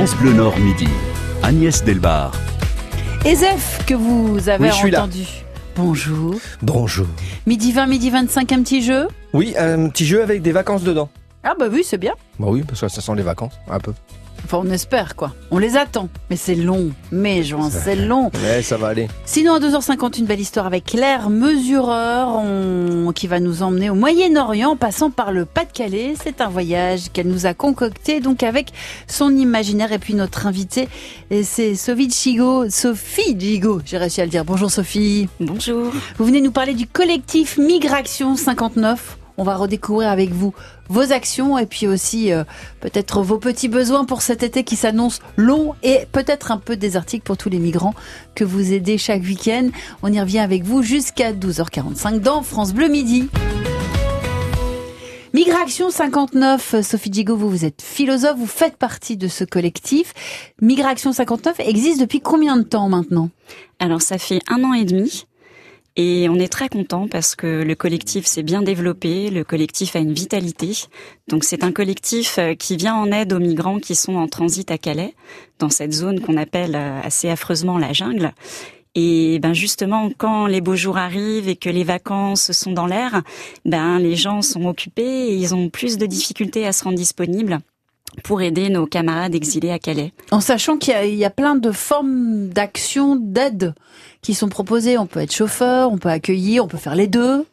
France Bleu Nord Midi. Agnès Delbar. Et Zef, que vous avez Oui, je suis là. entendu. Bonjour. Bonjour. Midi 20, midi 25, un petit jeu? Oui, un petit jeu avec des vacances dedans. Ah bah oui, c'est bien. Bah oui, parce que ça sent les vacances, un peu. Enfin, on espère quoi. On les attend. Mais c'est long. Mais juin, c'est long. Ouais, ça va aller. Sinon, à 2h50, une belle histoire avec Claire Mesureur, on- qui va nous emmener au Moyen-Orient en passant par le Pas-de-Calais. C'est un voyage qu'elle nous a concocté, donc avec son imaginaire. Et puis notre invitée, et c'est Sophie Gigo. Sophie Gigo, j'ai réussi à le dire. Bonjour Sophie. Bonjour. Vous venez nous parler du collectif Migration 59. On va redécouvrir avec vous vos actions et puis aussi euh, peut-être vos petits besoins pour cet été qui s'annonce long et peut-être un peu désertique pour tous les migrants que vous aidez chaque week-end. On y revient avec vous jusqu'à 12h45 dans France Bleu Midi. Migration 59, Sophie Gigo, vous, vous êtes philosophe, vous faites partie de ce collectif. Migration 59 existe depuis combien de temps maintenant? Alors ça fait un an et demi et on est très content parce que le collectif s'est bien développé, le collectif a une vitalité. Donc c'est un collectif euh, qui vient en aide aux migrants qui sont en transit à Calais, dans cette zone qu'on appelle euh, assez affreusement la jungle. Et ben justement, quand les beaux jours arrivent et que les vacances sont dans l'air, ben les gens sont occupés et ils ont plus de difficultés à se rendre disponibles pour aider nos camarades exilés à Calais. En sachant qu'il y a, il y a plein de formes d'action, d'aide qui sont proposées. On peut être chauffeur, on peut accueillir, on peut faire les deux.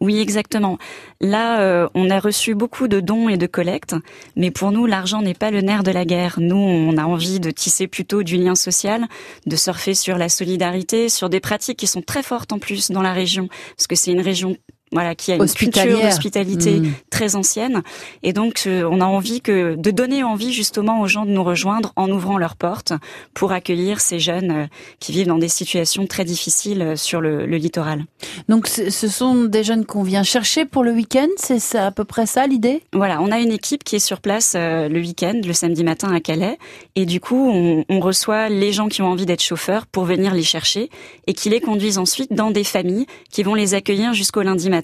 Oui, exactement. Là, euh, on a reçu beaucoup de dons et de collectes, mais pour nous, l'argent n'est pas le nerf de la guerre. Nous, on a envie de tisser plutôt du lien social, de surfer sur la solidarité, sur des pratiques qui sont très fortes en plus dans la région, parce que c'est une région voilà qui a une culture d'hospitalité Mm. très ancienne et donc euh, on a envie que de donner envie justement aux gens de nous rejoindre en ouvrant leurs portes pour accueillir ces jeunes euh, qui vivent dans des situations très difficiles euh, sur le, le littoral. Donc ce sont des jeunes qu'on vient chercher pour le week-end. C'est à peu près ça l'idée? Voilà, on a une équipe qui est sur place le week-end, le samedi matin à Calais, et du coup, on, on reçoit les gens qui ont envie d'être chauffeurs pour venir les chercher et qui les conduisent ensuite dans des familles qui vont les accueillir jusqu'au lundi matin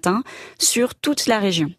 sur toute la région.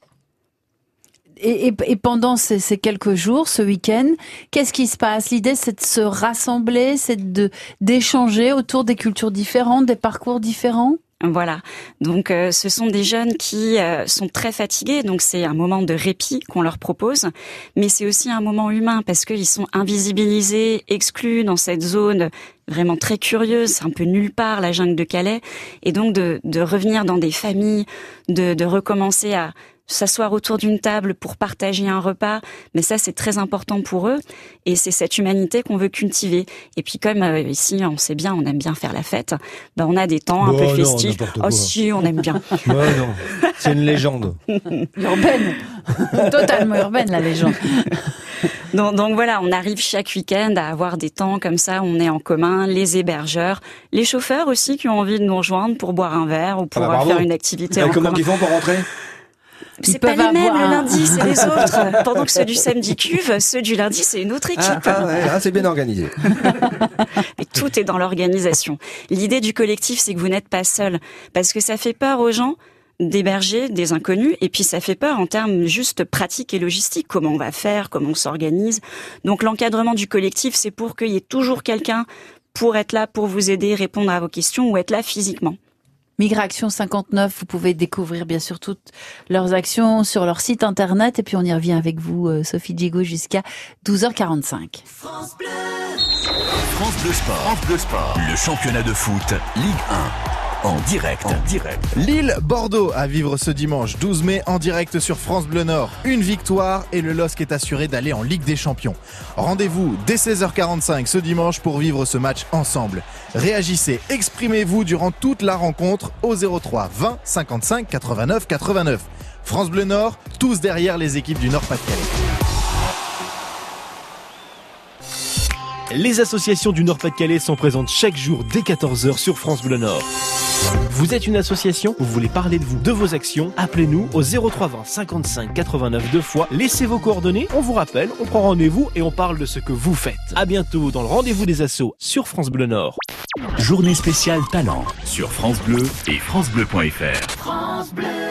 et, pendant ces, ces quelques jours, ce week-end, qu'est-ce qui se passe? L'idée, c'est de se rassembler, c'est de d'échanger autour des cultures différentes, des parcours différents? Voilà. Donc, euh, ce sont des jeunes qui euh, sont très fatigués, donc c'est un moment de répit qu'on leur propose, mais c'est aussi un moment humain parce qu'ils sont invisibilisés, exclus dans cette zone vraiment très curieuse, un peu nulle part la jungle de Calais, et donc de, de revenir dans des familles, de, de recommencer à s'asseoir autour d'une table pour partager un repas, mais ça c'est très important pour eux et c'est cette humanité qu'on veut cultiver. Et puis comme euh, ici on sait bien, on aime bien faire la fête, ben on a des temps un Oh peu non, festifs. Oh quoi. si, on aime bien. Ouais, non. C'est une légende. Urbaine, totalement urbaine la légende. Donc, donc voilà, on arrive chaque week-end à avoir des temps comme ça, on est en commun, les hébergeurs, les chauffeurs aussi qui ont envie de nous rejoindre pour boire un verre ou pour bah, euh, bravo. faire une activité en comment commun. ils font pour rentrer? C'est pas les mêmes avoir le un- lundi, c'est les autres. Pendant que ceux du samedi cuve, ceux du lundi, c'est une autre équipe. Ah, ah, ouais, ah, c'est bien organisé. Tout est dans l'organisation. L'idée du collectif, c'est que vous n'êtes pas seul. Parce que ça fait peur aux gens d'héberger des inconnus et puis ça fait peur en termes juste pratiques et logistiques. Comment on va faire, comment on s'organise. Donc l'encadrement du collectif, c'est pour qu'il y ait toujours quelqu'un pour être là, pour vous aider, répondre à vos questions ou être là physiquement. Migration 59, vous pouvez découvrir bien sûr toutes leurs actions sur leur site internet et puis on y revient avec vous, euh, Sophie Diego, jusqu'à 12h45. France Bleu Sport. France Bleu Sport. Le championnat de foot, Ligue 1. En direct. Direct. Lille-Bordeaux à vivre ce dimanche 12 mai en direct sur France Bleu Nord. Une victoire et le LOSC est assuré d'aller en Ligue des Champions. Rendez-vous dès 16h45 ce dimanche pour vivre ce match ensemble. Réagissez, exprimez-vous durant toute la rencontre au 03 20 55 89 89. France Bleu Nord, tous derrière les équipes du Nord-Pas-de-Calais. Les associations du Nord-Pas-de-Calais sont présentes chaque jour dès 14h sur France Bleu Nord. Vous êtes une association, vous voulez parler de vous, de vos actions, appelez-nous au 0320 55 89 deux fois, laissez vos coordonnées, on vous rappelle, on prend rendez-vous et on parle de ce que vous faites. À bientôt dans le rendez-vous des assos sur France Bleu Nord. Journée spéciale talent sur France Bleu et francebleu.fr. N'existe pas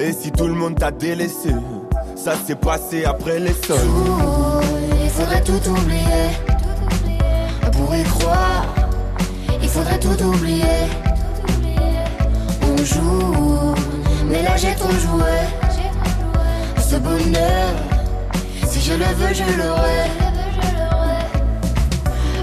Et si tout le monde t'a délaissé, ça s'est passé après les sols. il faudrait tout oublier. Pour y croire, il faudrait tout oublier. On joue, mais là j'ai trop joué. Ce bonheur, si je le veux, je l'aurai.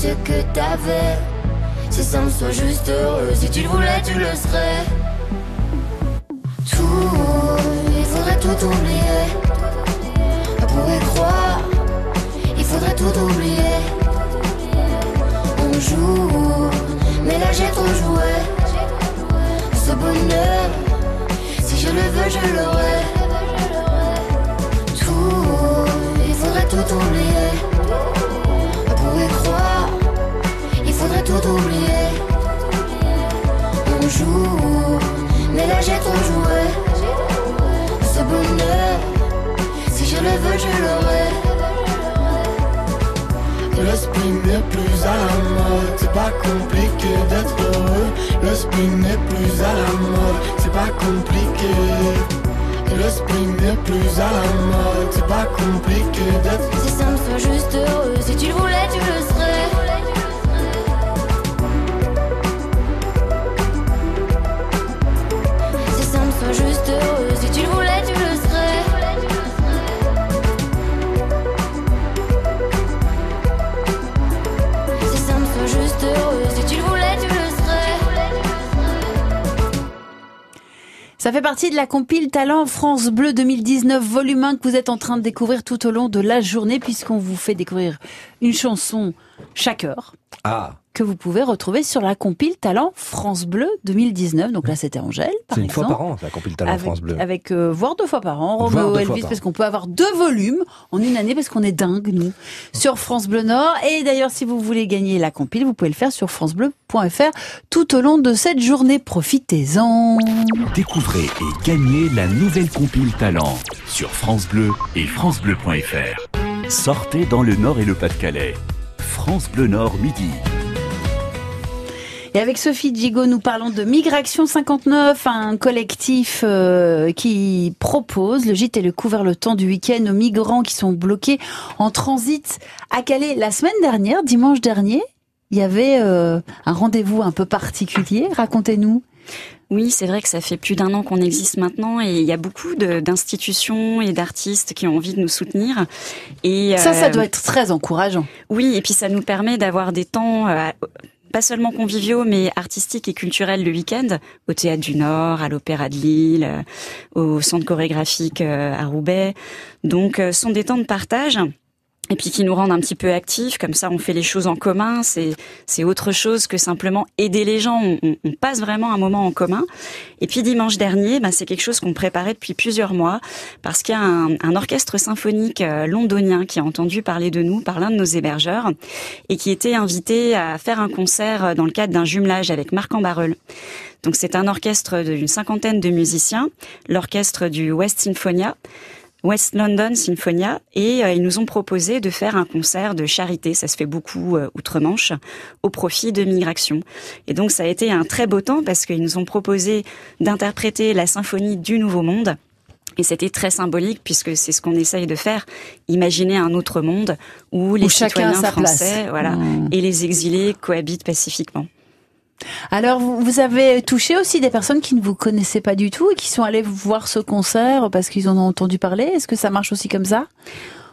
ce que t'avais. Si ça me soit juste heureux, si tu le voulais, tu le serais. Tout, il faudrait tout oublier. Pour y croire, il faudrait tout oublier. On joue, mais là j'ai trop joué. Ce bonheur, si je le veux, je l'aurai. Tout, il faudrait tout oublier. Pour y croire, il faudrait tout oublier. On joue, mais là j'ai trop joué. Ce bonheur, si je le veux, je l'aurai. Le spin n'est plus à la mode, c'est pas compliqué d'être heureux. Le spin n'est plus à la mode, c'est pas compliqué. Le spin n'est plus à la mode, c'est pas compliqué d'être Si ça me soit juste heureux, si tu le voulais, tu le serais. Ça fait partie de la compile Talent France Bleu 2019 volume 1 que vous êtes en train de découvrir tout au long de la journée puisqu'on vous fait découvrir une chanson chaque heure. Ah, que vous pouvez retrouver sur la compile Talent France Bleu 2019. Donc là, c'était Angèle, par c'est une exemple. fois par an, la compile Talent avec, France Bleu. Avec, euh, voire deux fois par an, Roméo deux fois Elvis, par parce qu'on peut avoir deux volumes en une année, parce qu'on est dingue, nous, sur France Bleu Nord. Et d'ailleurs, si vous voulez gagner la compile, vous pouvez le faire sur francebleu.fr tout au long de cette journée. Profitez-en. Découvrez et gagnez la nouvelle compile Talent sur France Bleu et francebleu.fr. Sortez dans le Nord et le Pas-de-Calais. France Bleu Nord midi. Et avec Sophie Gigot, nous parlons de Migration 59, un collectif euh, qui propose le gîte et le couvert le temps du week-end aux migrants qui sont bloqués en transit à Calais. La semaine dernière, dimanche dernier, il y avait euh, un rendez-vous un peu particulier. Racontez-nous. Oui, c'est vrai que ça fait plus d'un an qu'on existe maintenant et il y a beaucoup d'institutions et d'artistes qui ont envie de nous soutenir. Et Ça, ça euh, doit être très encourageant. Oui, et puis ça nous permet d'avoir des temps euh, pas seulement conviviaux, mais artistiques et culturels le week-end, au Théâtre du Nord, à l'Opéra de Lille, euh, au Centre chorégraphique euh, à Roubaix. Donc, euh, sont des temps de partage. Et puis qui nous rendent un petit peu actifs, comme ça on fait les choses en commun, c'est autre chose que simplement aider les gens, on, on- on passe vraiment un moment en commun. Et puis dimanche dernier, ben, c'est quelque chose qu'on préparait depuis plusieurs mois, parce qu'il y a un, un orchestre symphonique euh, londonien qui a entendu parler de nous par l'un de nos hébergeurs, et qui était invité à faire un concert euh, dans le cadre d'un jumelage avec Marc Ambarel. Donc c'est un orchestre d'une cinquantaine de musiciens, l'orchestre du West Sinfonia, West London Symphonia et euh, ils nous ont proposé de faire un concert de charité, ça se fait beaucoup euh, outre-Manche, au profit de Migration. Et donc ça a été un très beau temps parce qu'ils nous ont proposé d'interpréter la symphonie du Nouveau Monde. Et c'était très symbolique puisque c'est ce qu'on essaye de faire, imaginer un autre monde où les citoyens sa place. français, voilà, Mmh. et les exilés cohabitent pacifiquement. Alors, vous, avez touché aussi des personnes qui ne vous connaissaient pas du tout et qui sont allées voir ce concert parce qu'ils en ont entendu parler. Est-ce que ça marche aussi comme ça?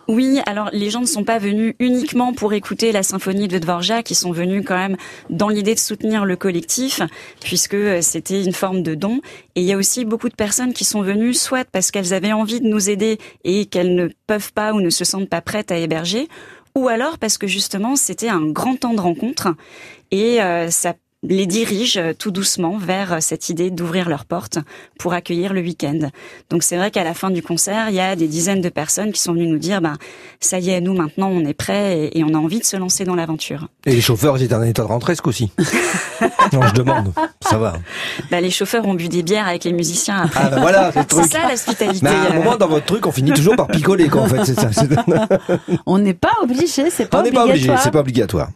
Oui, alors les gens ne sont pas venus uniquement pour écouter la symphonie de Dvorak, ils sont venus quand même dans l'idée de soutenir le collectif, puisque euh, c'était une forme de don. Et il y a aussi beaucoup de personnes qui sont venues soit parce qu'elles avaient envie de nous aider et qu'elles ne peuvent pas ou ne se sentent pas prêtes à héberger, ou alors parce que justement c'était un grand temps de rencontre et euh, ça les dirige euh, tout doucement vers euh, cette idée d'ouvrir leurs portes pour accueillir le week-end. Donc c'est vrai qu'à la fin du concert, il y a des dizaines de personnes qui sont venues nous dire, ben ça y est, nous maintenant on est prêts et, et on a envie de se lancer dans l'aventure. Et les chauffeurs, ils étaient en état de rentrée ce coup-ci. non, je demande. Ça va. Ben, les chauffeurs ont bu des bières avec les musiciens après. Ah, bah voilà, c'est ça l'hospitalité. Mais à un moment, dans votre truc, on finit toujours par picoler, quoi, en fait. C'est ça. C'est- On n'est pas obligé, c'est pas On n'est pas obligé, c'est pas obligatoire.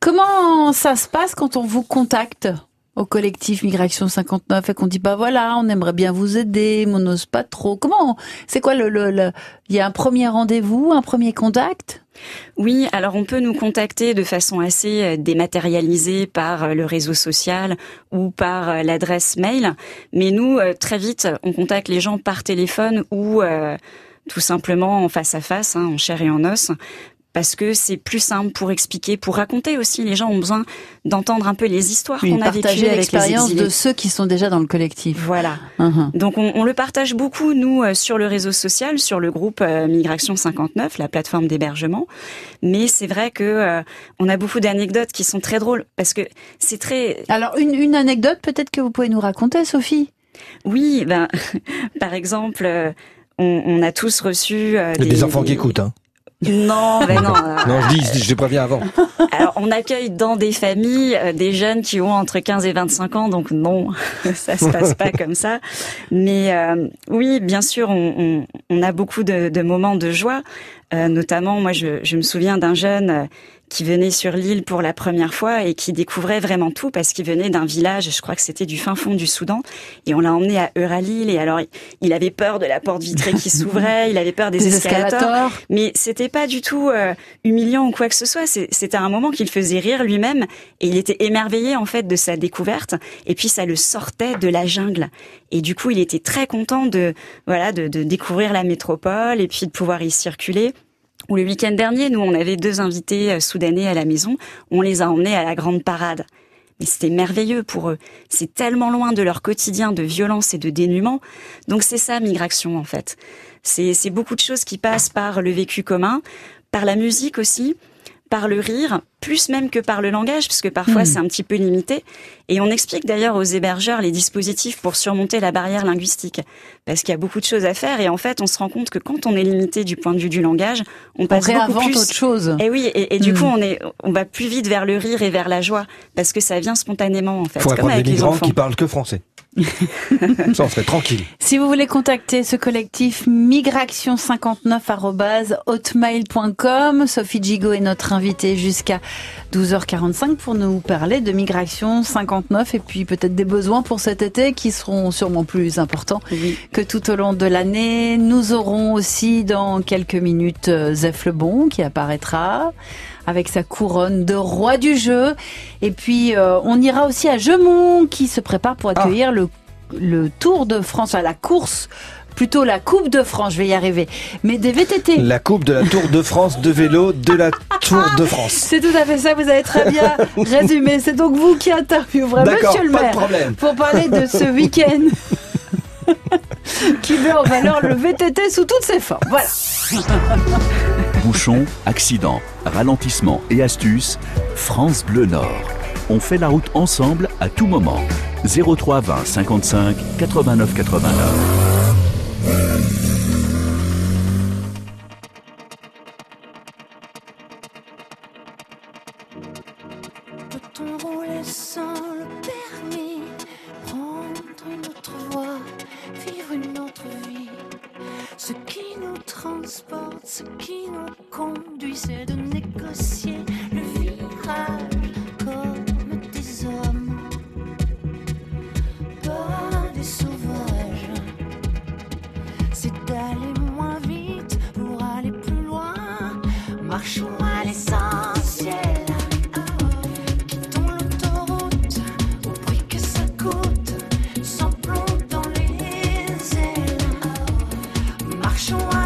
Comment ça se passe quand on vous contacte au collectif Migration 59 et qu'on dit bah voilà, on aimerait bien vous aider, mais on n'ose pas trop. Comment c'est quoi le le il y a un premier rendez-vous, un premier contact? Oui, alors on peut nous contacter de façon assez euh, dématérialisée par euh, le réseau social ou par euh, l'adresse mail, mais nous très vite on contacte les gens par téléphone ou tout simplement en face à face, hein, en chair et en os. Parce que c'est plus simple pour expliquer, pour raconter aussi. Les gens ont besoin d'entendre un peu les histoires Oui, qu'on a vécues partager avec les l'expérience exilés. de ceux qui sont déjà dans le collectif. Voilà. Mhm. Donc on, on le partage beaucoup nous euh, sur le réseau social, sur le groupe euh, Migration 59, la plateforme d'hébergement. Mais c'est vrai que euh, on a beaucoup d'anecdotes qui sont très drôles parce que c'est très Alors une, une anecdote peut-être que vous pouvez nous raconter, Sophie? oui, ben par exemple, euh, on, on a tous reçu euh, Il y a des enfants qui écoutent, hein. Non, ben non. euh, Non, je dis, je les préviens avant. Alors, on accueille dans des familles euh, des jeunes qui ont entre 15 et 25 ans, donc non, ça se passe pas comme ça. Mais euh, oui, bien sûr, on, on, on a beaucoup de, de moments de joie. Euh, notamment, moi, je, je me souviens d'un jeune euh, qui venait sur l'île pour la première fois et qui découvrait vraiment tout parce qu'il venait d'un village, je crois que c'était du fin fond du Soudan, et on l'a emmené à Euralil. Et alors, il- avait peur de la porte vitrée qui s'ouvrait, il avait peur des, Des escalators. escalators. Mais c'était pas du tout euh, humiliant ou quoi que ce soit. C'était un moment qu'il faisait rire lui-même et il était émerveillé en fait de sa découverte. Et puis ça le sortait de la jungle. Et du coup, il était très content de voilà de, de découvrir la métropole et puis de pouvoir y circuler. Ou le week-end dernier, nous on avait deux invités euh, soudanais à la maison. On les a emmenés à la grande parade. Mais c'était merveilleux pour eux. C'est tellement loin de leur quotidien de violence et de dénuement. Donc c'est ça, migration, en fait. C'est c'est beaucoup de choses qui passent par le vécu commun, par la musique aussi, par le rire, plus même que par le langage, parce que parfois Mhm. c'est un petit peu limité. Et on explique d'ailleurs aux hébergeurs les dispositifs pour surmonter la barrière linguistique, parce qu'il y a beaucoup de choses à faire. Et en fait, on se rend compte que quand on est limité du point de vue du langage, on On passe beaucoup réinvente plus autre chose. et oui, et, et du Mm. coup, on est, on va plus vite vers le rire et vers la joie parce que ça vient spontanément en fait, Faudrait comme avec des migrants qui parlent que français. Ça, on serait tranquille. Si vous voulez contacter ce collectif migration59@hotmail.com, Sophie Gigot est notre invitée jusqu'à 12h45 pour nous parler de Migration 59 et puis peut-être des besoins pour cet été qui seront sûrement plus importants Oui. que tout au long de l'année. Nous aurons aussi dans quelques minutes euh, Zef Lebon qui apparaîtra avec sa couronne de roi du jeu. Et puis euh, on ira aussi à Gemont qui se prépare pour accueillir le, le Tour de France, enfin la course, plutôt la Coupe de France, je vais y arriver. Mais des VTT. La coupe de la Tour de France de vélo de la Tour de France. C'est tout à fait ça, vous avez très bien résumé. C'est donc vous qui interviewerez Monsieur le maire pour parler de ce week-end qui met en valeur le VTT sous toutes ses formes. Voilà. Bouchons, accidents, ralentissements et astuces, France Bleu Nord. On fait la route ensemble à tout moment. 03 20 55 89 89. Marchons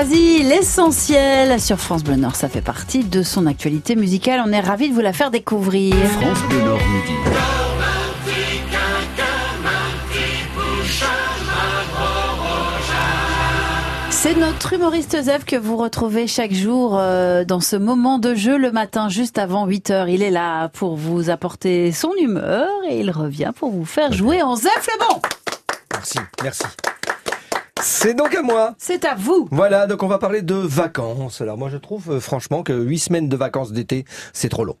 Zazie, l'essentiel sur France Bleu Nord, ça fait partie de son actualité musicale. On est ravis de vous la faire découvrir. France Bleu Nord Midi. C'est notre humoriste Zev que vous retrouvez chaque jour euh, dans ce moment de jeu le matin juste avant 8 heures. Il est là pour vous apporter son humeur et il revient pour vous faire jouer en Zef le bon. Merci, merci. C'est donc à moi. C'est à vous. Voilà, donc on va parler de vacances. Alors moi je trouve euh, franchement que 8 semaines de vacances d'été, c'est trop long.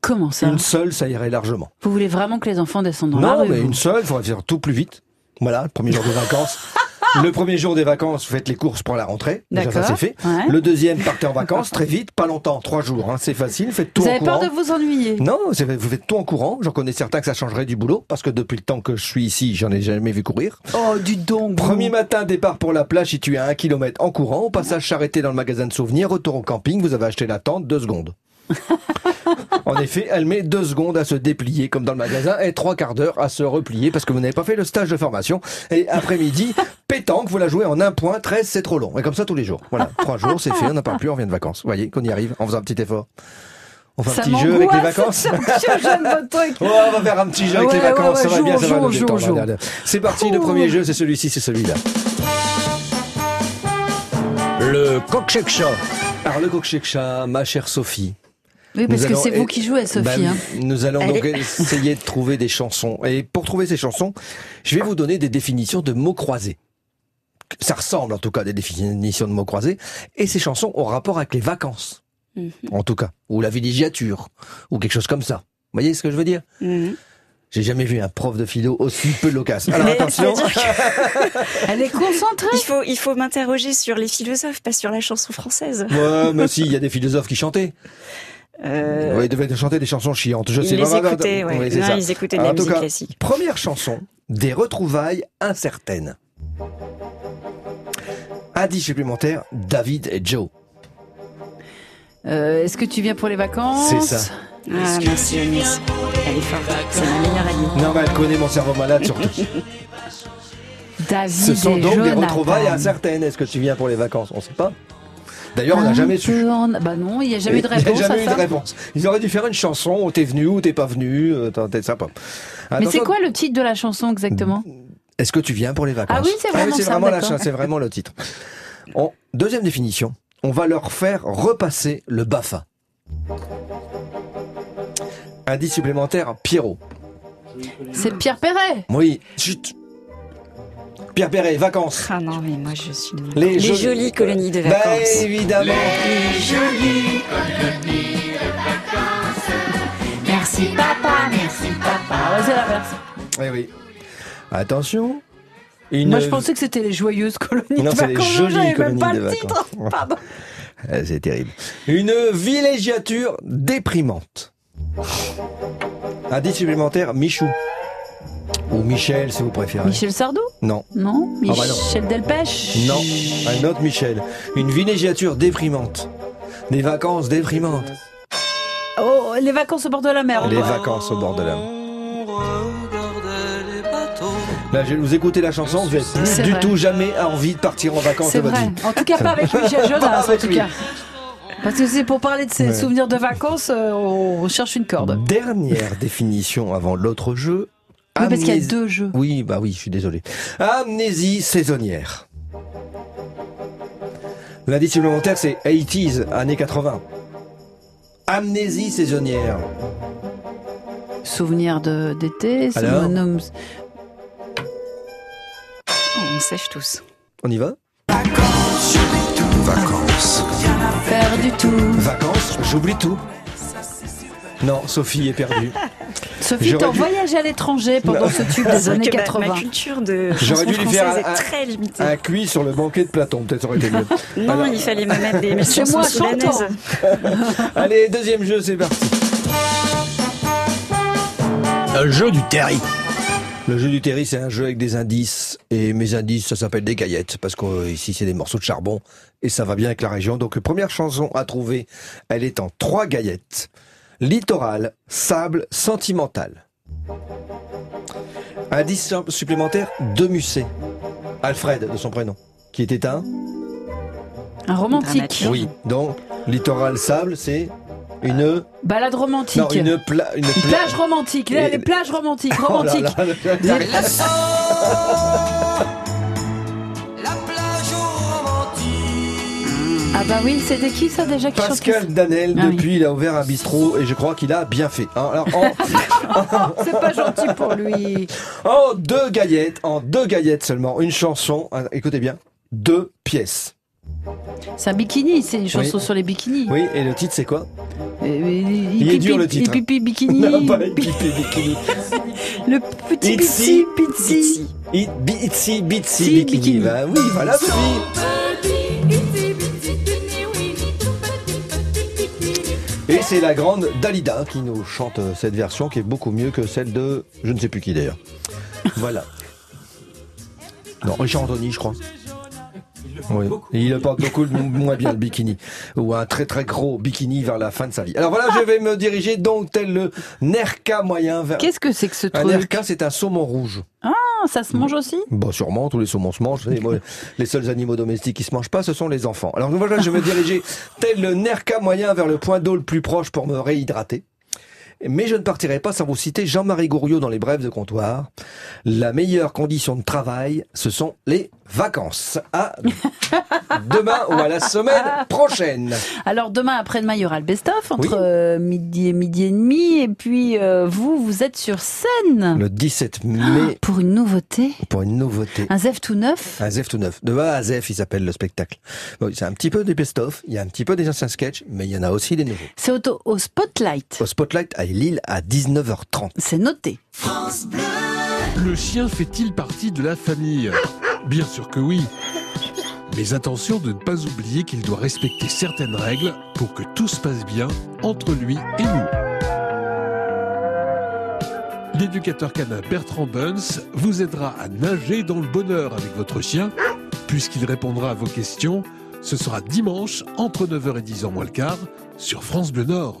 Comment ça? Une seule, ça irait largement. Vous voulez vraiment que les enfants descendent dans la non, rue mais vous? une seule, il faudrait faire tout plus vite. Voilà, le premier jour de vacances. Le premier jour des vacances, vous faites les courses pour la rentrée. Déjà, ça c'est fait. Ouais. Le deuxième, partez en vacances très vite, pas longtemps, trois jours. Hein, c'est facile, faites tout Vous en avez peur courant. de vous ennuyer? Non, vous faites tout en courant. J'en connais certains que ça changerait du boulot, parce que depuis le temps que je suis ici, j'en ai jamais vu courir. Oh, du donc. Premier matin, départ pour la plage située à un kilomètre en courant. Au passage, s'arrêter dans le magasin de souvenirs. Retour au camping, vous avez acheté la tente, deux secondes. en effet, elle met deux secondes à se déplier comme dans le magasin et trois quarts d'heure à se replier parce que vous n'avez pas fait le stage de formation. Et après-midi, pétanque, vous la jouez en un point, 13, c'est trop long. Et comme ça tous les jours. Voilà, trois jours, c'est fait, on n'en parle plus, on revient de vacances. Vous voyez qu'on y arrive en faisant un petit effort. On fait Ça un petit jeu avec les vacances. truc. Ouais, on va faire un petit jeu avec Ouais, les vacances, ouais, ça va bien, ça va nous détendre. C'est parti, le premier jeu, c'est celui-ci, c'est celui-là. Le coq Alors le coq ma chère Sophie. Oui, parce Nous que c'est vous qui jouez, Sophie. bah, hein. Nous allons donc essayer de trouver des chansons. Et pour trouver ces chansons, je vais vous donner des définitions de mots croisés. Ça ressemble en tout cas à des définitions de mots croisés. Et ces chansons ont rapport avec les vacances, Mhm. en tout cas. Ou la villégiature, ou quelque chose comme ça. Vous voyez ce que je veux dire? Mhm. J'ai jamais vu un prof de philo aussi peu loquace. Alors Mais attention. Elle est concentrée. Il faut, il faut m'interroger sur les philosophes, pas sur la chanson française. Ouais, mais si, il y a des philosophes qui chantaient. Euh, Oui, ils devaient chanter des chansons chiantes. Je ils sais les vraiment- écoutaient, ouais. Oui, Non, ça. ils écoutaient de Alors, la en tout musique cas, classique. Première chanson, des retrouvailles incertaines. Indice supplémentaire, David et Joe. Euh, Est-ce que tu viens pour les vacances C'est ça. Ah, merci Eunice. Elle est forte. C'est ma meilleure amie. Non, mais elle connaît mon cerveau malade surtout. David Ce sont et donc des retrouvailles incertaines. Est-ce que tu viens pour les vacances? On sait pas. D'ailleurs, on n'a Un jamais su. en- Bah non, il n'y a jamais eu de Il n'y réponse a jamais eu de réponse. Ils auraient dû faire une chanson où t'es venu ou t'es pas venu. euh, t'es sympa. Mais Attention, c'est quoi le titre de la chanson exactement? Est-ce que tu viens pour les vacances? Ah oui, c'est vraiment c'est ça, vraiment, la d'accord. cha- c'est vraiment le titre. En deuxième définition, on va leur faire repasser le BAFA. Indice supplémentaire, Pierrot. C'est Pierre Perret. Oui, chut. Pierre Perret, vacances. Ah non, mais moi je suis. Les, Les jolies- jolies colonies de Bah, vacances. évidemment. Merci papa, merci papa. Ouais, c'est l'inverse. Eh oui. Attention. Une... Moi je pensais que c'était les joyeuses colonies Non, de c'est les vacances. jolies colonies pas de le titre. vacances. Pardon. Eh, C'est terrible. Une villégiature déprimante. Indice supplémentaire, Michou. Ou Michel, si vous préférez. Michel Sardou Non. Non Ah bah non. Michel Delpech Non, un autre Michel. Une villégiature déprimante. Des vacances déprimantes. Oh, les vacances au bord de la mer. Les vacances au bord de la mer. Là, je vais vous écouter la chanson, vous n'avez plus du vrai. tout jamais envie de partir en vacances C'est de votre vrai. vie. En tout cas, pas avec Michel Jonas, en avec tout lui. cas. Parce que c'est pour parler de ses Ouais. souvenirs de vacances, euh, on cherche une corde. Dernière définition avant l'autre jeu. Oui, parce qu'il y a deux jeux. Oui, bah oui, je suis désolé. Amnésie saisonnière. L'indice supplémentaire, c'est 80s, années 80. Amnésie saisonnière. Souvenirs de- d'été, Alors synonymes. Oh, on sèche tous. On y va? Faire du tout. Vacances, j'oublie tout. Non, Sophie est perdue. Sophie, t'en dû- voyagé à l'étranger pendant ce tube des années que ma- 80. Ma culture de J'aurais dû lui faire un- très limitée. Un cuit sur le banquet de Platon, peut-être ça aurait été mieux. Non, Alors- il fallait me mettre des chansons moi soudanaises. chantant. Allez, deuxième jeu, c'est parti. Un jeu du terry. Le jeu du terry, c'est un jeu avec des indices. Et mes indices, ça s'appelle des gaillettes. Parce qu'ici, c'est des morceaux de charbon. Et ça va bien avec la région. Donc, première chanson à trouver, elle est en trois gaillettes. Littoral, sable, sentimental. Indice supplémentaire, de Musset. Alfred, de son prénom. Qui était un Un romantique. Oui. Donc, littoral, sable, c'est une... Balade romantique. Non, une, pla... une, Une pla- plage romantique. Les plages romantiques. Oh Romantiques. là, là. Ah bah oui, c'était qui ça déjà qui Pascal Danel, Ah oui. depuis, il a ouvert un bistrot et je crois qu'il a bien fait. hein. Alors, en, C'est pas gentil pour lui. en deux gaillettes, en deux gaillettes seulement, une chanson, hein, écoutez bien, deux pièces. C'est un bikini, c'est une chanson Oui. sur les bikinis. Oui, et le titre c'est quoi? Il est dur, le titre. Pipi bikini. Non, pas les pipi bikini. Le petit Itsy, bitsy, bitsy. It- bi- Itsy bitsy bikini. bikini. Bah oui, voilà Sophie. C'est la grande Dalida qui nous chante euh, cette version qui est beaucoup mieux que celle de je ne sais plus qui d'ailleurs. Voilà. Non, Richard Anthony, je crois. Oui. Et il porte beaucoup moins bien le bikini. Ou un très très gros bikini vers la fin de sa vie. Alors voilà, je vais me diriger donc tel le Nerka moyen vers. Qu'est-ce que c'est que ce Un truc Nerka, c'est un saumon rouge. Ah, ça se mange aussi? Bon, sûrement, tous les saumons se mangent. Et moi, les seuls animaux domestiques qui se mangent pas, ce sont les enfants. Alors voilà, je vais me diriger tel le Nerka moyen vers le point d'eau le plus proche pour me réhydrater. Mais je ne partirai pas sans vous citer Jean-Marie Gouriot dans les brèves de comptoir. La meilleure condition de travail, ce sont les vacances. À demain ou à la semaine prochaine. Alors demain après-demain, il y aura le best-of entre Oui. euh, midi et midi et demi. Et puis euh, vous, vous êtes sur scène Le 17 mai, pour une nouveauté. pour une nouveauté. Un Zef tout neuf. Un Zef tout neuf. De A à Zef, il s'appelle le spectacle. Bon, c'est un petit peu des best-of, il y a un petit peu des anciens sketchs, mais il y en a aussi des nouveaux. C'est au, au Spotlight. Au Spotlight à Lille à 19h30. C'est noté. Le chien fait-il partie de la famille? Bien sûr que oui. Mais attention de ne pas oublier qu'il doit respecter certaines règles pour que tout se passe bien entre lui et nous. L'éducateur canin Bertrand Buns vous aidera à nager dans le bonheur avec votre chien, puisqu'il répondra à vos questions. Ce sera dimanche entre 9h et 10h moins le quart sur France Bleu Nord.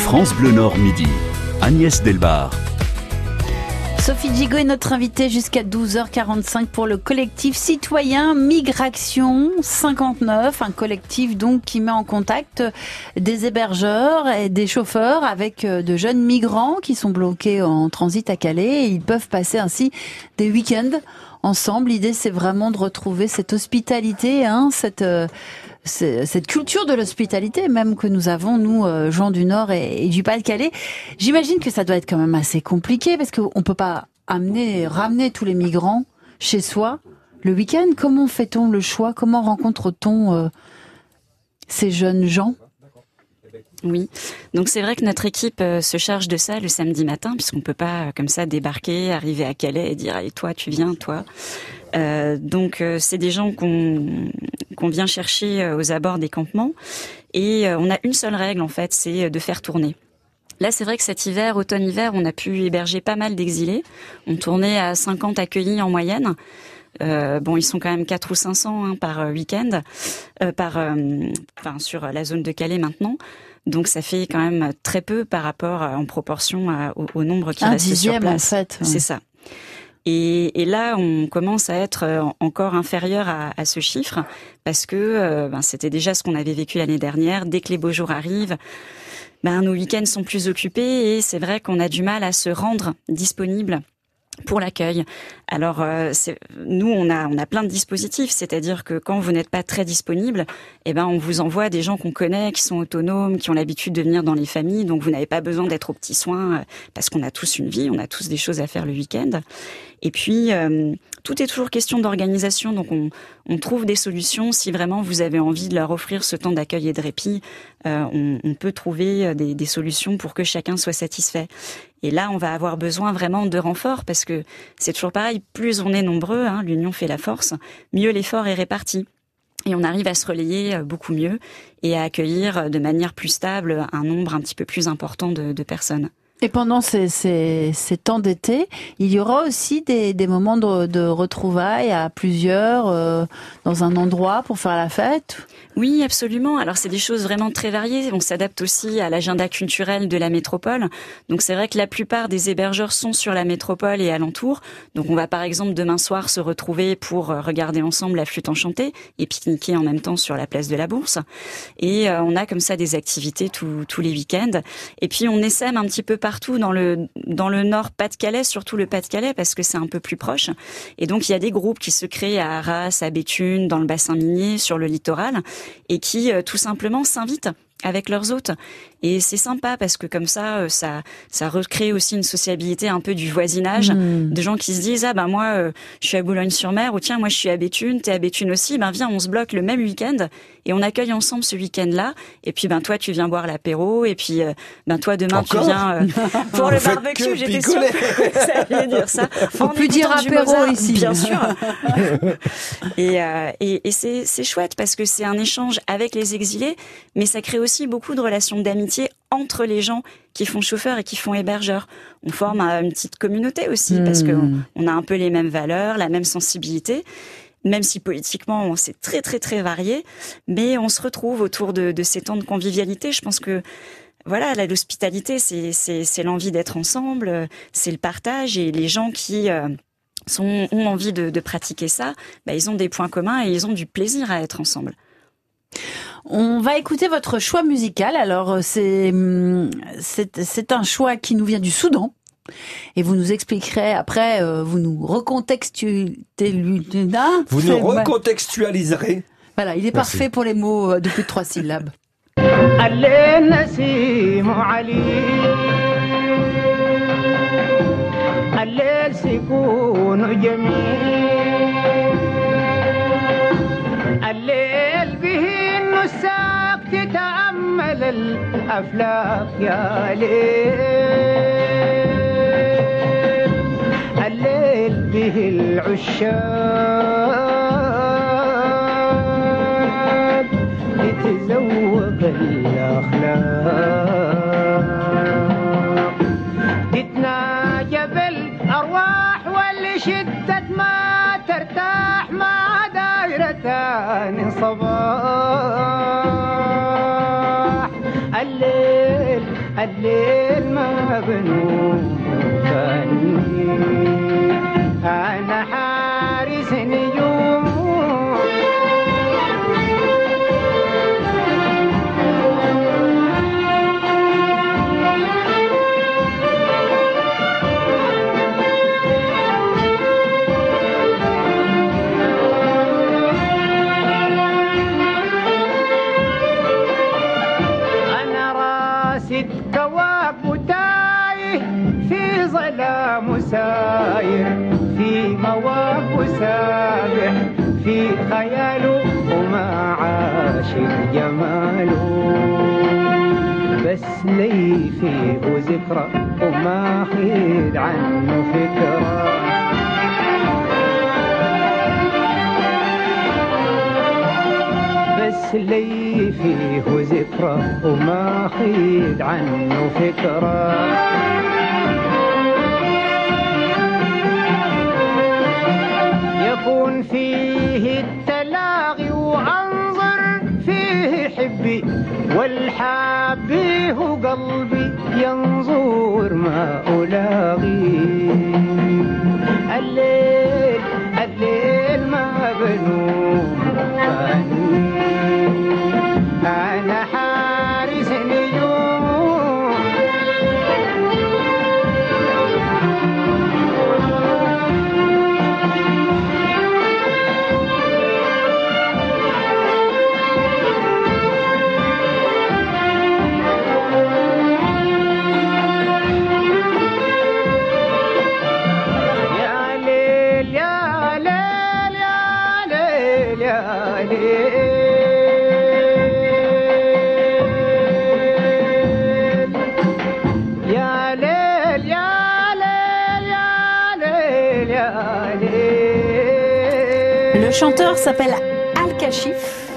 France Bleu Nord midi. Agnès Delbar. Sophie Gigot est notre invitée jusqu'à 12h45 pour le collectif citoyen Migration 59, un collectif donc qui met en contact des hébergeurs et des chauffeurs avec euh, de jeunes migrants qui sont bloqués en transit à Calais et ils peuvent passer ainsi des week-ends ensemble. L'idée c'est vraiment de retrouver cette hospitalité, hein, cette euh, cette culture de l'hospitalité même que nous avons nous euh, gens du Nord et, du Pas-de-Calais. J'imagine que ça doit être quand même assez compliqué parce qu'on peut pas amener ramener tous les migrants chez soi le week-end. Comment fait-on le choix? Comment rencontre-t-on euh, ces jeunes gens? Oui, donc c'est vrai que notre équipe euh, se charge de ça le samedi matin, puisqu'on peut pas comme ça débarquer, arriver à Calais et dire allez toi tu viens toi. Donc c'est des gens qu'on qu'on vient chercher euh, aux abords des campements et euh, on a une seule règle en fait, c'est de faire tourner. Là, c'est vrai que cet hiver, automne-hiver, on a pu héberger pas mal d'exilés. On tournait à 50 accueillis en moyenne. Euh, bon, ils sont quand même 4 ou 500 hein, par euh, week-end, euh, par, euh, enfin sur la zone de Calais maintenant. Donc ça fait quand même très peu par rapport en proportion à- au, au nombre qui Un reste sur en fait, ouais. C'est ça. Et, là, on commence à être euh, encore inférieur à, ce chiffre parce que euh, ben, c'était déjà ce qu'on avait vécu l'année dernière. Dès que les beaux jours arrivent, ben, nos week-ends sont plus occupés et c'est vrai qu'on a du mal à se rendre disponible pour l'accueil. Alors euh, nous on a plein de dispositifs, c'est-à-dire que quand vous n'êtes pas très disponible, eh ben on vous envoie des gens qu'on connaît, qui sont autonomes, qui ont l'habitude de venir dans les familles, donc vous n'avez pas besoin d'être aux petits soins parce qu'on a tous une vie, on a tous des choses à faire le week-end. Et puis euh, tout est toujours question d'organisation, donc on, on trouve des solutions si vraiment vous avez envie de leur offrir ce temps d'accueil et de répit. euh, on, on peut trouver euh, des, des solutions pour que chacun soit satisfait. Et là, on va avoir besoin vraiment de renforts parce que c'est toujours pareil, plus on est nombreux, hein, l'union fait la force, mieux l'effort est réparti. Et on arrive à se relayer euh, beaucoup mieux et à accueillir euh, de manière plus stable un nombre un petit peu plus important de, de personnes. Et pendant ces, temps d'été, il y aura aussi des, moments de, retrouvailles à plusieurs euh, dans un endroit pour faire la fête? Oui, absolument. Alors c'est des choses vraiment très variées. On s'adapte aussi à l'agenda culturel de la métropole. Donc c'est vrai que la plupart des hébergeurs sont sur la métropole et alentour. Donc on va par exemple demain soir se retrouver pour euh, regarder ensemble la flûte enchantée et pique-niquer en même temps sur la place de la Bourse. Et euh, on a comme ça des activités tous les week-ends. Et puis on essaime un petit peu partout dans le dans le nord Pas-de-Calais, surtout le Pas-de-Calais parce que c'est un peu plus proche. Et donc il y a des groupes qui se créent à Arras, à Béthune, dans le bassin minier, sur le littoral, et qui euh, tout simplement s'invitent avec leurs hôtes. Et c'est sympa parce que comme ça, euh, ça, ça recrée aussi une sociabilité un peu du voisinage, Mmh. de gens qui se disent ah ben moi euh, je suis à Boulogne-sur-Mer ou tiens moi je suis à Béthune, t'es à Béthune aussi, ben viens on se bloque le même week-end et on accueille ensemble ce week-end-là. Et puis ben toi tu viens boire l'apéro et puis euh, ben toi demain Encore? tu viens euh, pour le barbecue. J'étais sûre que ça allait dire ça. Faut En plus dire apéro Mozart, ici. Bien sûr. Et, euh, et, et c'est c'est chouette parce que c'est un échange avec les exilés, mais ça crée aussi beaucoup de relations d'amitié entre les gens qui font chauffeur et qui font hébergeur. On forme une petite communauté aussi parce Hmm. on a un peu les mêmes valeurs, la même sensibilité. Même si politiquement on- c'est très très très varié, mais on se retrouve autour de, de ces temps de convivialité. Je pense que voilà, l'hospitalité, c'est l'envie d'être ensemble, c'est le partage et les gens qui euh, sont, ont envie de, de pratiquer ça, bah, ils ont des points communs et ils ont du plaisir à être ensemble. On va écouter votre choix musical. Alors, euh, c'est hum, c'est un choix qui nous vient du Soudan. Et vous nous expliquerez après, euh, vous nous recontextualisez. Vous nous recontextualiserez. Voilà, il est Merci. parfait pour les mots euh, de plus de trois syllabes. تتأمل الأفلاك يا ليل الليل به العشاق يتزوق الأخلاق. تتناجى بالأرواح واللي شدت ما ترتاح مع دايرة تاني صباح الليل ما بنوم. فيه ذكرى وما خيد عنه فكرة. بس لي فيه ذكرى وما خيد عنه فكرة. يكون فيه التلاغي وأنظر فيه حبي والحابي هو قلبي ينظر ما ألاغي الليل الليل ما بنوم. Le chanteur s'appelle Al Kashif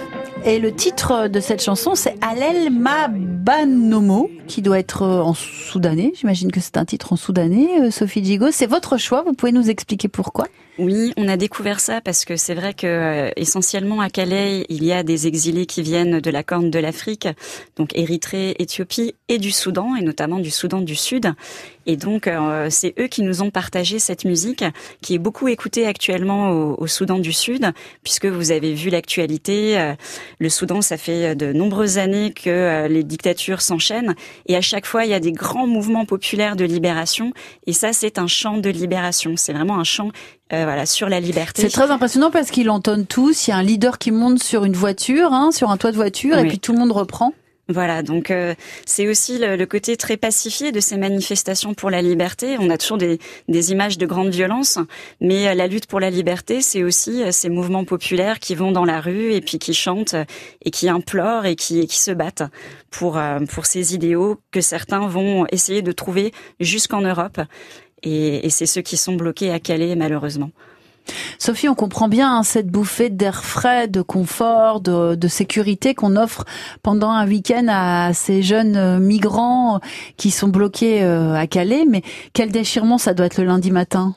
et le titre de cette chanson c'est Alel Mabanomo qui doit être euh, en soudanais. J'imagine que c'est un titre en soudanais. euh, Sophie Gigo, c'est votre choix. Vous pouvez nous expliquer pourquoi? Oui, on a découvert ça parce que c'est vrai que euh, essentiellement à Calais, il y a des exilés qui viennent de la Corne de l'Afrique, donc Érythrée, Éthiopie et du Soudan, et notamment du Soudan du Sud. Et donc c'est eux qui nous ont partagé cette musique, qui est beaucoup écoutée actuellement au, au Soudan du Sud, puisque vous avez vu l'actualité. le Soudan, ça fait de nombreuses années que les dictatures s'enchaînent, et à chaque fois il y a des grands mouvements populaires de libération. Et ça, c'est un chant de libération. C'est vraiment un chant euh, voilà, sur la liberté. C'est très impressionnant parce qu'ils l'entonnent tous. Il y a un leader qui monte sur une voiture, hein, sur un toit de voiture, et puis tout le monde reprend. Voilà, donc euh, c'est aussi le, le côté très pacifié de ces manifestations pour la liberté. On a toujours des, des images de grande violence, mais euh, la lutte pour la liberté, c'est aussi euh, ces mouvements populaires qui vont dans la rue et puis qui chantent euh, et qui implorent et qui, et qui se battent pour, pour ces idéaux que certains vont essayer de trouver jusqu'en Europe. Et, et c'est ceux qui sont bloqués à Calais, malheureusement. Sophie, on comprend bien hein, cette bouffée d'air frais, de confort, de, de sécurité qu'on offre pendant un week-end à ces jeunes euh, migrants qui sont bloqués euh, à Calais. Mais quel déchirement ça doit être le lundi matin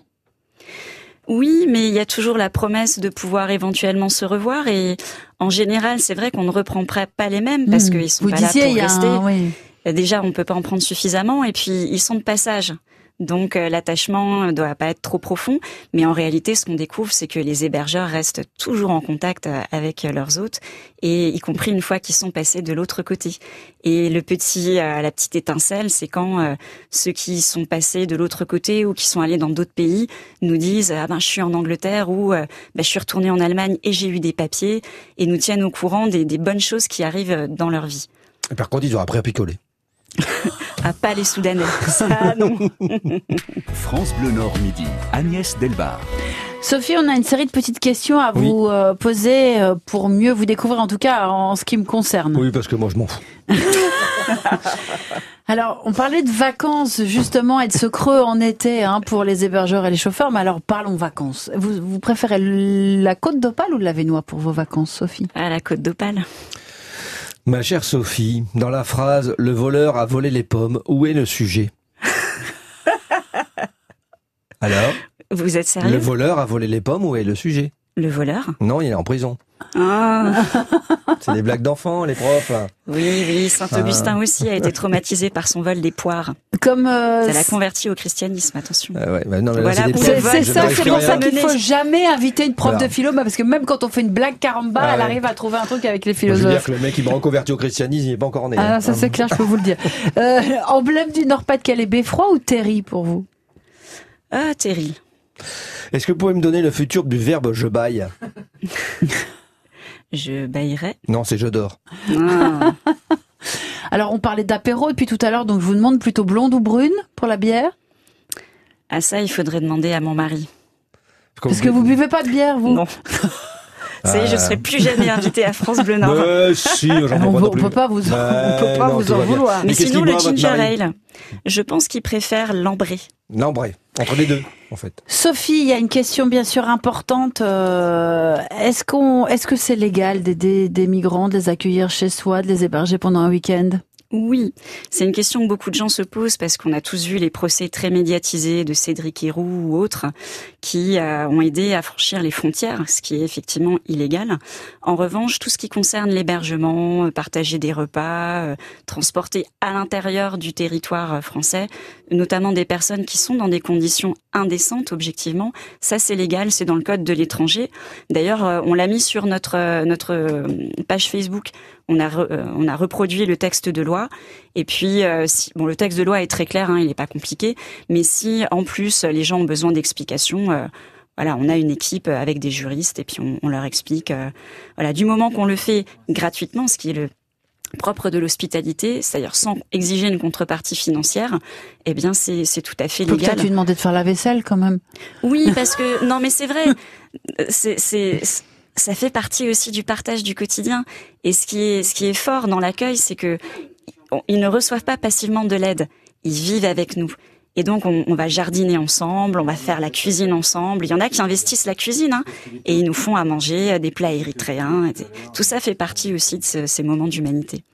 Oui, mais il y a toujours la promesse de pouvoir éventuellement se revoir et en général, c'est vrai qu'on ne reprend pas les mêmes parce Hmm. qu'ils sont pas disiez, là pour rester. un- oui. Déjà, on peut pas en prendre suffisamment et puis ils sont de passage. Donc euh, l'attachement ne doit pas être trop profond, mais en réalité, ce qu'on découvre, c'est que les hébergeurs restent toujours en contact euh, avec euh, leurs hôtes, et y compris une fois qu'ils sont passés de l'autre côté. Et le petit, euh, la petite étincelle, c'est quand euh, ceux qui sont passés de l'autre côté ou qui sont allés dans d'autres pays nous disent ah ben je suis en Angleterre ou euh, ben, je suis retourné en Allemagne et j'ai eu des papiers et nous tiennent au courant des, bonnes choses qui arrivent euh, dans leur vie. Et par contre, ils ont appris à picoler. Ah pas les Soudanais, ça non. France Bleu Nord Midi, Agnès Delbar. Sophie, on a une série de petites questions à vous euh, poser euh, pour mieux vous découvrir, en tout cas en ce qui me concerne. Oui, parce que moi, je m'en fous. Alors, on parlait de vacances justement et de ce creux en été hein, pour les hébergeurs et les chauffeurs. Mais alors, parlons vacances. Vous, vous préférez la côte d'Opale ou la Vénois pour vos vacances, Sophie? À la côte d'Opale. Ma chère Sophie, dans la phrase Le voleur a volé les pommes, où est le sujet? Alors? Vous êtes sérieux Le voleur a volé les pommes, où est le sujet? Le voleur Non, il est en prison. Ah. C'est des blagues d'enfants, les profs. Oui, oui, Saint-Augustin Ah. aussi a été traumatisé par son vol des poires. Comme euh, Ça l'a converti au christianisme, attention. Ah ouais, bah non, mais là, Voilà c'est ça, c'est pour ça qu'il faut jamais inviter une prof Voilà. de philo, bah, parce que même quand on fait une blague caramba, Ah elle ouais. arrive à trouver un truc avec les Moi, je veux dire philosophes. que le mec, il me reconvertit au christianisme, il n'est pas encore né. Ah, hein. ça c'est clair, je peux vous le dire. Euh, emblème du Nord-Pas-de-Calais, Beffroi ou Terry pour vous? Ah, Terry. Est-ce que vous pouvez me donner le futur du verbe je baille Je baillerai. Non, c'est je dors. Ah. Alors on parlait d'apéro depuis tout à l'heure, donc je vous demande plutôt blonde ou brune pour la bière? À ça, il faudrait demander à mon mari. Parce que vous buvez pas de bière, vous? Non. Ça y est, je Ah. serai plus jamais invitée à France Bleu Nord. Euh, si, on, plus. peut pas vous, en- on peut Euh, pas non, vous en vouloir. Mais sinon, le ginger ale, je pense qu'il préfère l'ambré. L'ambré. Entre les deux, en fait. Sophie, il y a une question bien sûr importante. euh, est-ce qu'on, est-ce que c'est légal d'aider des migrants, de les accueillir chez soi, de les héberger pendant un week-end? Oui, c'est une question que beaucoup de gens se posent parce qu'on a tous vu les procès très médiatisés de Cédric Héroux ou autres qui euh, ont aidé à franchir les frontières, ce qui est effectivement illégal. En revanche, tout ce qui concerne l'hébergement, euh, partager des repas, euh, transporter à l'intérieur du territoire français, notamment des personnes qui sont dans des conditions indécentes objectivement, ça c'est légal, c'est dans le code de l'étranger. D'ailleurs, euh, on l'a mis sur notre euh, notre euh, page Facebook. On a on a reproduit le texte de loi et puis bon le texte de loi est très clair, hein, il n'est pas compliqué, mais si en plus les gens ont besoin d'explications. voilà, on a une équipe avec des juristes et puis on, leur explique. voilà, du moment qu'on le fait gratuitement, ce qui est le propre de l'hospitalité, c'est-à-dire sans exiger une contrepartie financière, eh bien c'est tout à fait légal. peut-être lui demander de faire la vaisselle quand même. Oui, parce que non, mais c'est vrai. C'est ça fait partie aussi du partage du quotidien. Et ce qui est ce qui est fort dans l'accueil, c'est que ils ne reçoivent pas passivement de l'aide. Ils vivent avec nous. Et donc, on, on va jardiner ensemble, on va faire la cuisine ensemble. Il y en a qui investissent la cuisine, hein, et ils nous font à manger des plats érythréens. Tout ça fait partie aussi de ce- ces moments d'humanité.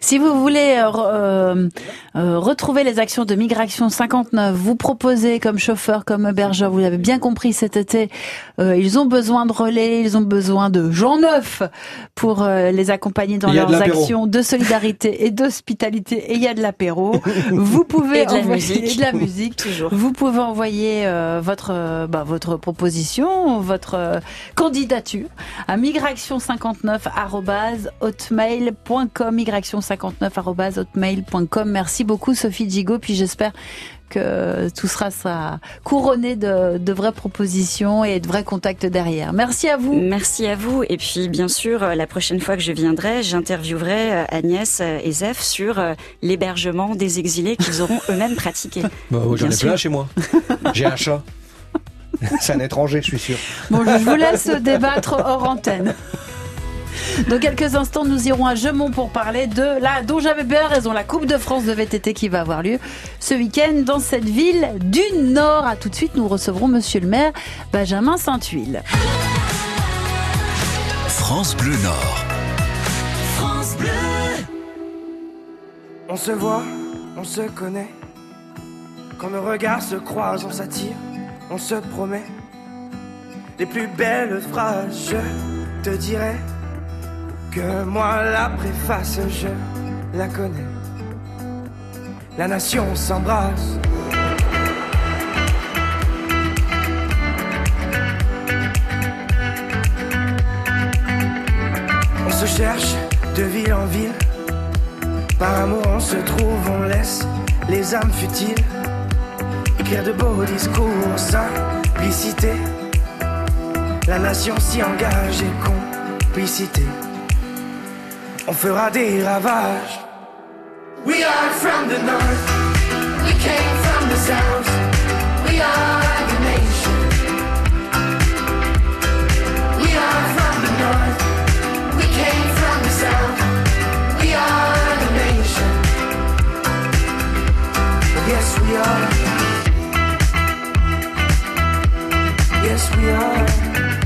Si vous voulez euh, euh, euh, retrouver les actions de Migration 59, vous proposez comme chauffeur, comme hébergeur, vous l'avez bien compris cet été, euh, ils ont besoin de relais, ils ont besoin de gens neufs pour euh, les accompagner dans de leurs actions de solidarité et d'hospitalité. Et il y a de l'apéro. Vous pouvez Et de la envoyer musique. et de la musique. Toujours. Vous pouvez envoyer euh, votre euh, bah, votre proposition, votre euh, candidature à migration59@hotmail.com migration59@hotmail.com. Merci beaucoup Sophie Gigot puis j'espère que tout sera, sera couronné de, de vraies propositions et de vrais contacts derrière. Merci à vous. Merci à vous. Et puis, bien sûr, euh, la prochaine fois que je viendrai, j'interviewerai euh, Agnès euh, et Zef sur l'hébergement des exilés qu'ils auront eux-mêmes pratiqué. Bah, ouais, J'en ai plein chez moi. J'ai un chat. C'est un étranger, je suis sûr. Bon, je vous laisse débattre hors antenne. Dans quelques instants, nous irons à Gemont pour parler de la, dont j'avais bien raison, la Coupe de France de VTT qui va avoir lieu ce week-end dans cette ville du Nord. À tout de suite, nous recevrons Monsieur le maire Benjamin Saint-Huile. France Bleu Nord. France Bleu. On se voit, on se connaît. Quand nos regards se croisent, on s'attire, on se promet. Les plus belles phrases, je te dirai que moi la préface, je la connais. La nation s'embrasse. On se cherche de ville en ville. Par amour, on se trouve, on laisse les âmes futiles écrire de beaux discours, simplicité. La nation s'y engage et complicité. On fera des ravages. We are from the north. We came from the south. We are the nation. We are from the north. We came from the south. We are the nation. Yes, we are. Yes, we are.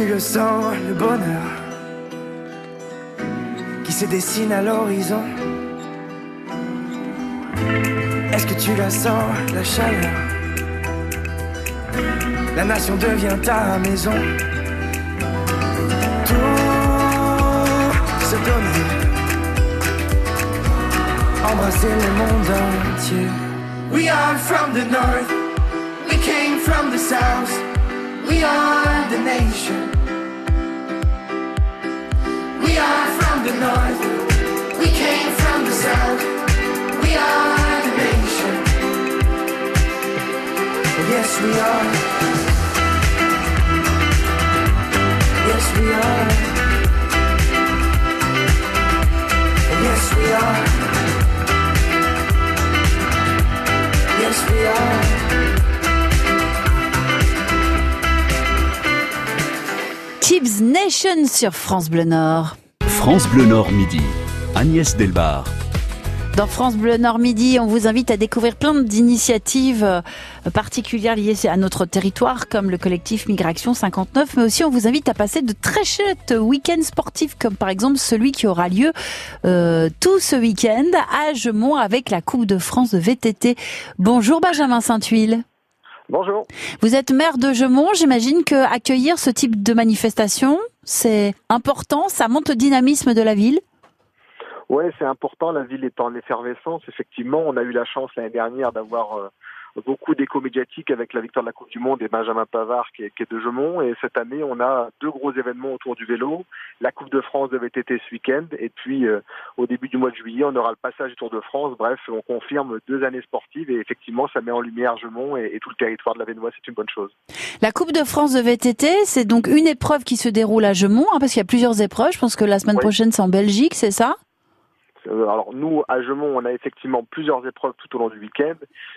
Tu le sens, le bonheur qui se dessine à l'horizon Est-ce que tu la sens, la chaleur? La nation devient ta maison. Tout se donner, embrasser le monde entier. We are from the north, we came from the south, we are the nation. We nation. Yes, we are. Yes, we are. Yes, we are. Yes, we are. Nation sur France Bleu Nord. France Bleu Nord Midi. Agnès Delbar. Dans France Bleu Nord Midi, on vous invite à découvrir plein d'initiatives euh, particulières liées à notre territoire, comme le collectif Migration 59, mais aussi on vous invite à passer de très chouettes week-ends sportifs, comme par exemple celui qui aura lieu euh, tout ce week-end à Gemont avec la Coupe de France de VTT. Bonjour Benjamin Saint-Huile. Bonjour. Vous êtes maire de Gemont, j'imagine que accueillir ce type de manifestation, c'est important, ça monte le dynamisme de la ville. Oui, c'est important. La ville est en effervescence. Effectivement, on a eu la chance l'année dernière d'avoir euh, beaucoup d'écho médiatique avec la victoire de la Coupe du Monde et Benjamin Pavard qui est, qui est de Gemont. Et cette année, on a deux gros événements autour du vélo. La Coupe de France de VTT ce week-end. Et puis, euh, au début du mois de juillet, on aura le passage du Tour de France. Bref, on confirme deux années sportives. Et effectivement, ça met en lumière Gemont et, et tout le territoire de la Vénois. C'est une bonne chose. La Coupe de France de VTT, c'est donc une épreuve qui se déroule à Gemont, hein, parce qu'il y a plusieurs épreuves. Je pense que la semaine Oui. prochaine, c'est en Belgique, c'est ça? Alors nous, à Gemont, on a effectivement plusieurs épreuves tout au long du week-end.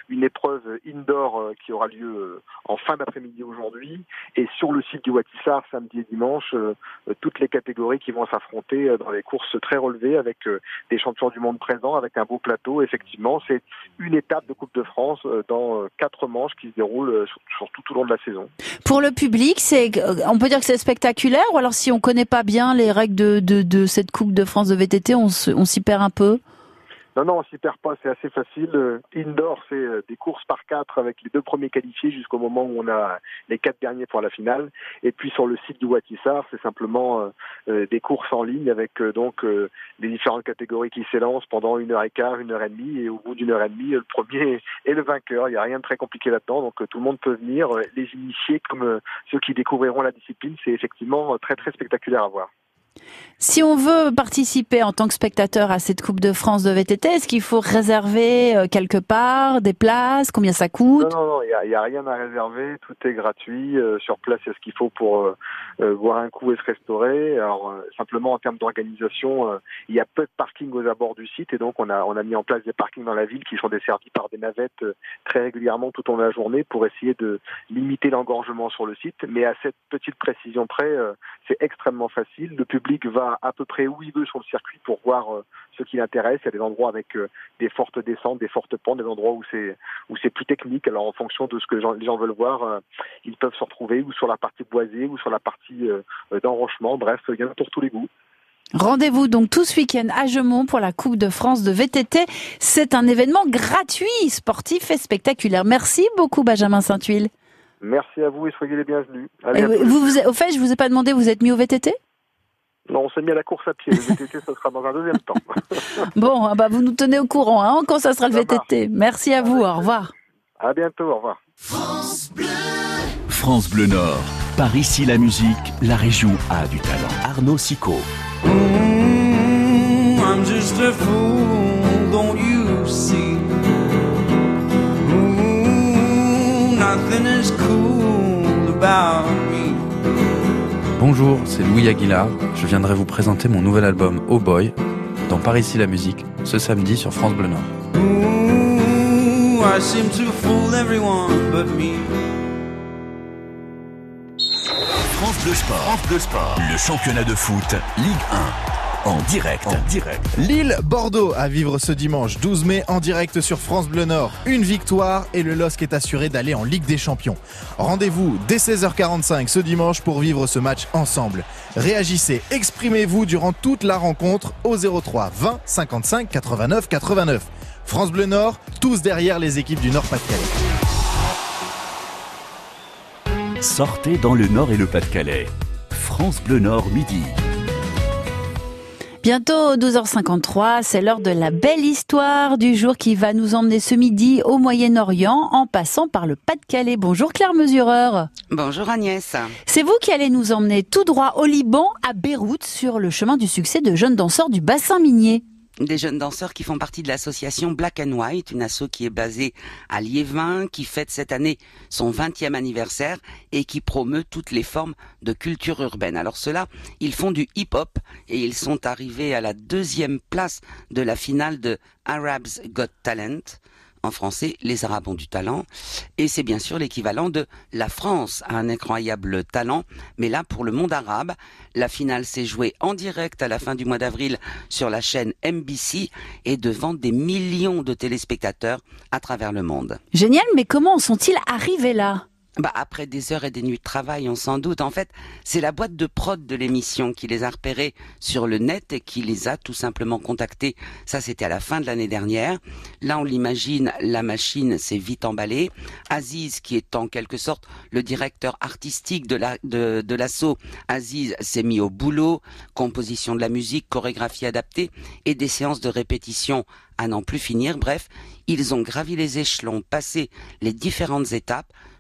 Une épreuve indoor euh, qui aura lieu euh, en fin d'après-midi aujourd'hui. Et sur le site du Watissar, samedi et dimanche, euh, euh, toutes les catégories qui vont s'affronter euh, dans les courses très relevées avec euh, des champions du monde présents, avec un beau plateau. Effectivement, c'est une étape de Coupe de France euh, dans euh, quatre manches qui se déroulent euh, sur, tout au long de la saison. Pour le public, euh, on peut dire que c'est spectaculaire, ou alors si on connaît pas bien les règles de, cette Coupe de France de VTT, on s'y perd un peu Non, non, on s'y perd pas, c'est assez facile. Euh, Indoor, c'est euh, des courses par quatre avec les deux premiers qualifiés jusqu'au moment où on a les quatre derniers pour la finale. Et puis sur le site du Watissar, c'est simplement euh, des courses en ligne avec donc les différentes catégories qui s'élancent pendant une heure et quart, une heure et demie. Et au bout d'une heure et demie, le premier est le vainqueur. Il n'y a rien de très compliqué là-dedans, donc tout le monde peut venir. Les initiés comme ceux qui découvriront la discipline, c'est effectivement très très spectaculaire à voir. Si on veut participer en tant que spectateur à cette Coupe de France de VTT, est-ce qu'il faut réserver euh, quelque part des places? Combien ça coûte? Non, non, il n'y a, rien à réserver, tout est gratuit. euh, sur place, il y a ce qu'il faut pour euh, euh, boire un coup et se restaurer. Alors, simplement, en termes d'organisation, il y a peu de parking aux abords du site et donc on a, mis en place des parkings dans la ville qui sont desservis par des navettes très régulièrement tout au long de la journée pour essayer de limiter l'engorgement sur le site. Mais à cette petite précision près, c'est extrêmement facile. Le va à peu près où il veut sur le circuit pour voir euh, ce qui l'intéresse. Il y a des endroits avec euh, des fortes descentes, des fortes pentes, des endroits où c'est où c'est plus technique. Alors en fonction de ce que les gens, les gens veulent voir, euh, ils peuvent se retrouver ou sur la partie boisée ou sur la partie d'enrochement. Bref, il y en a pour tous les goûts. Rendez-vous donc tout ce week-end à Gemont pour la Coupe de France de VTT. C'est un événement gratuit, sportif et spectaculaire. Merci beaucoup Benjamin Saint-Huile. Merci à vous et soyez les bienvenus. À Et bientôt. Vous, vous, au fait, je vous ai pas demandé, vous êtes mis au VTT Non, on s'est mis à la course à pied. Le VTT, ce sera dans un deuxième temps. Bon, ah bah vous nous tenez au courant hein, quand ça sera le VTT. Merci à vous, au revoir. À bientôt, au revoir. France Bleu Nord. Par ici la musique, la région a du talent. Arnaud Sicot. Mm, I'm just a fool, don't you see? Mm, nothing is cool about me. Bonjour, c'est Louis Aguilar. Je viendrai vous présenter mon nouvel album Oh Boy dans Par ici la musique ce samedi sur France Bleu Nord. Ooh, I seem to fool everyone but me. France Bleu Sport. France Bleu Sport. Le championnat de foot, Ligue 1. En direct. En direct. Lille-Bordeaux à vivre ce dimanche 12 mai en direct sur France Bleu Nord. Une victoire et le LOSC est assuré d'aller en Ligue des Champions. Rendez-vous dès 16h45 ce dimanche pour vivre ce match ensemble. Réagissez, exprimez-vous durant toute la rencontre au 03 20 55 89 89. France Bleu Nord, tous derrière les équipes du Nord-Pas-de-Calais. Sortez dans le Nord et le Pas-de-Calais. France Bleu Nord midi. Bientôt 12h53, c'est l'heure de la belle histoire du jour qui va nous emmener ce midi au Moyen-Orient en passant par le Pas-de-Calais. Bonjour Claire Mesureur. Bonjour Agnès. C'est vous qui allez nous emmener tout droit au Liban, à Beyrouth, sur le chemin du succès de jeunes danseurs du bassin minier. Des jeunes danseurs qui font partie de l'association Black and White, une asso qui est basée à Liévin, qui fête cette année son 20e anniversaire et qui promeut toutes les formes de culture urbaine. Alors ceux-là, ils font du hip-hop et ils sont arrivés à la deuxième place de la finale de Arabs Got Talent. En français, les Arabes ont du talent. Et c'est bien sûr l'équivalent de la France a un incroyable talent. Mais là, pour le monde arabe, la finale s'est jouée en direct à la fin du mois d'avril sur la chaîne MBC et devant des millions de téléspectateurs à travers le monde. Génial, mais comment en sont-ils arrivés là? Bah, après des heures et des nuits de travail, on s'en doute. En fait, c'est la boîte de prod de l'émission qui les a repérés sur le net et qui les a tout simplement contactés. Ça, c'était à la fin de l'année dernière. Là, on l'imagine, la machine s'est vite emballée. Aziz, qui est en quelque sorte le directeur artistique de la, de, de l'assaut, Aziz s'est mis au boulot. Composition de la musique, chorégraphie adaptée et des séances de répétition à n'en plus finir. Bref, ils ont gravi les échelons, passé les différentes étapes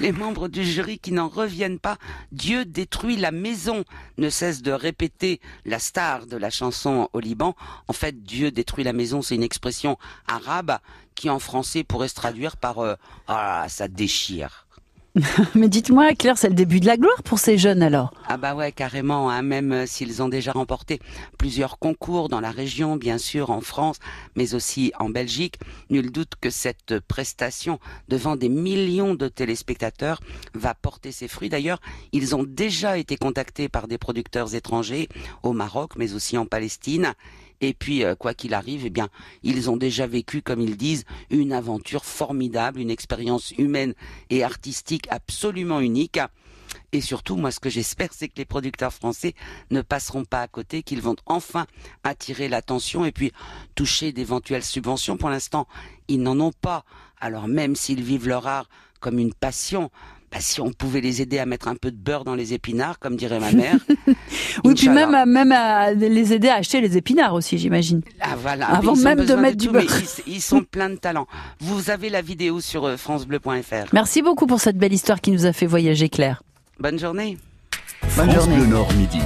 les, membres du jury qui n'en reviennent pas. Dieu détruit la maison, ne cesse de répéter la star de la chanson au Liban. En fait, Dieu détruit la maison, c'est une expression arabe qui en français pourrait se traduire par euh, ah ça déchire. Mais dites-moi, Claire, c'est le début de la gloire pour ces jeunes alors? Ah bah ouais, carrément, hein, même euh, s'ils ont déjà remporté plusieurs concours dans la région, bien sûr, en France, mais aussi en Belgique, nul doute que cette prestation devant des millions de téléspectateurs va porter ses fruits. D'ailleurs, ils ont déjà été contactés par des producteurs étrangers au Maroc, mais aussi en Palestine. Et puis, euh, quoi qu'il arrive, eh bien, ils ont déjà vécu, comme ils disent, une aventure formidable, une expérience humaine et artistique absolument unique. Et surtout, moi, ce que j'espère, c'est que les producteurs français ne passeront pas à côté, qu'ils vont enfin attirer l'attention et puis toucher d'éventuelles subventions. Pour l'instant, ils n'en ont pas. Alors même s'ils vivent leur art comme une passion, bah, si on pouvait les aider à mettre un peu de beurre dans les épinards, comme dirait ma mère. Oui, puis même, à- même à les aider à acheter les épinards aussi, j'imagine. Ah, voilà. Avant même de mettre du tout, beurre. Ils, ils sont pleins de talent. Vous avez la vidéo sur euh, francebleu.fr. Merci beaucoup pour cette belle histoire qui nous a fait voyager, Claire. Bonne journée. Bonne France journée. Bleu Nord midi.